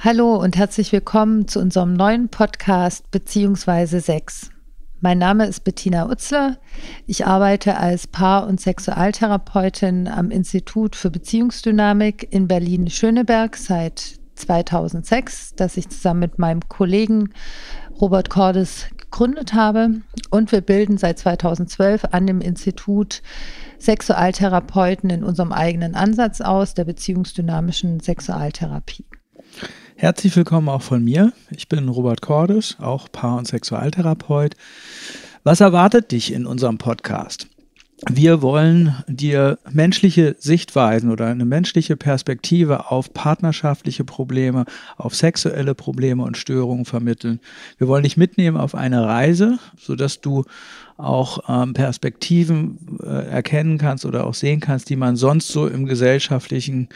Hallo und herzlich willkommen zu unserem neuen Podcast beziehungsweise Sex. Mein Name ist Bettina Utzler. Ich arbeite als Paar- und Sexualtherapeutin am Institut für Beziehungsdynamik in Berlin-Schöneberg seit 2006, das ich zusammen mit meinem Kollegen Robert Cordes gegründet habe. Und wir bilden seit 2012 an dem Institut Sexualtherapeuten in unserem eigenen Ansatz aus, der beziehungsdynamischen Sexualtherapie. Herzlich willkommen auch von mir. Ich bin Robert Cordes, auch Paar- und Sexualtherapeut. Was erwartet dich in unserem Podcast? Wir wollen dir menschliche Sichtweisen oder eine menschliche Perspektive auf partnerschaftliche Probleme, auf sexuelle Probleme und Störungen vermitteln. Wir wollen dich mitnehmen auf eine Reise, sodass du auch ähm, Perspektiven äh, erkennen kannst oder auch sehen kannst, die man sonst so im gesellschaftlichen,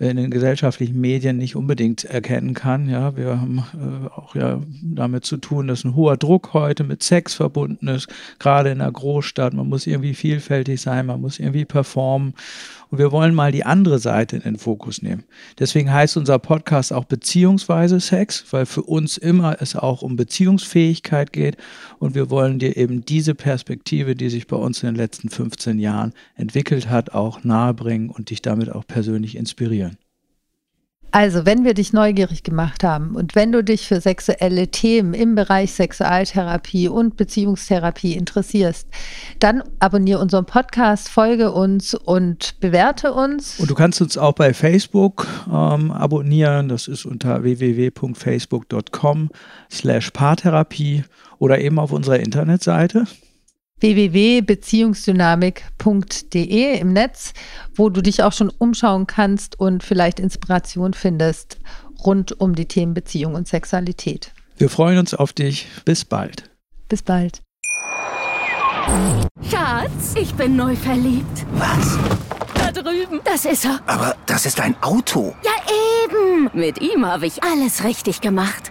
äh, in den gesellschaftlichen Medien nicht unbedingt erkennen kann. Ja, wir haben äh, auch ja damit zu tun, dass ein hoher Druck heute mit Sex verbunden ist, gerade in der Großstadt. Man muss irgendwie vielfältig sein, man muss irgendwie performen. Und wir wollen mal die andere Seite in den Fokus nehmen. Deswegen heißt unser Podcast auch Beziehungsweise Sex, weil für uns immer es auch um Beziehungsfähigkeit geht. Und wir wollen dir eben diese Perspektive, die sich bei uns in den letzten 15 Jahren entwickelt hat, auch nahebringen und dich damit auch persönlich inspirieren. Also, wenn wir dich neugierig gemacht haben und wenn du dich für sexuelle Themen im Bereich Sexualtherapie und Beziehungstherapie interessierst, dann abonniere unseren Podcast, folge uns und bewerte uns. Und du kannst uns auch bei Facebook ähm, abonnieren. Das ist unter www.facebook.com slash Paartherapie oder eben auf unserer Internetseite www.beziehungsdynamik.de im Netz, wo du dich auch schon umschauen kannst und vielleicht Inspiration findest rund um die Themen Beziehung und Sexualität. Wir freuen uns auf dich. Bis bald. Bis bald. Schatz, ich bin neu verliebt. Was? Da drüben. Das ist er. Aber das ist ein Auto. Ja, eben. Mit ihm habe ich alles richtig gemacht.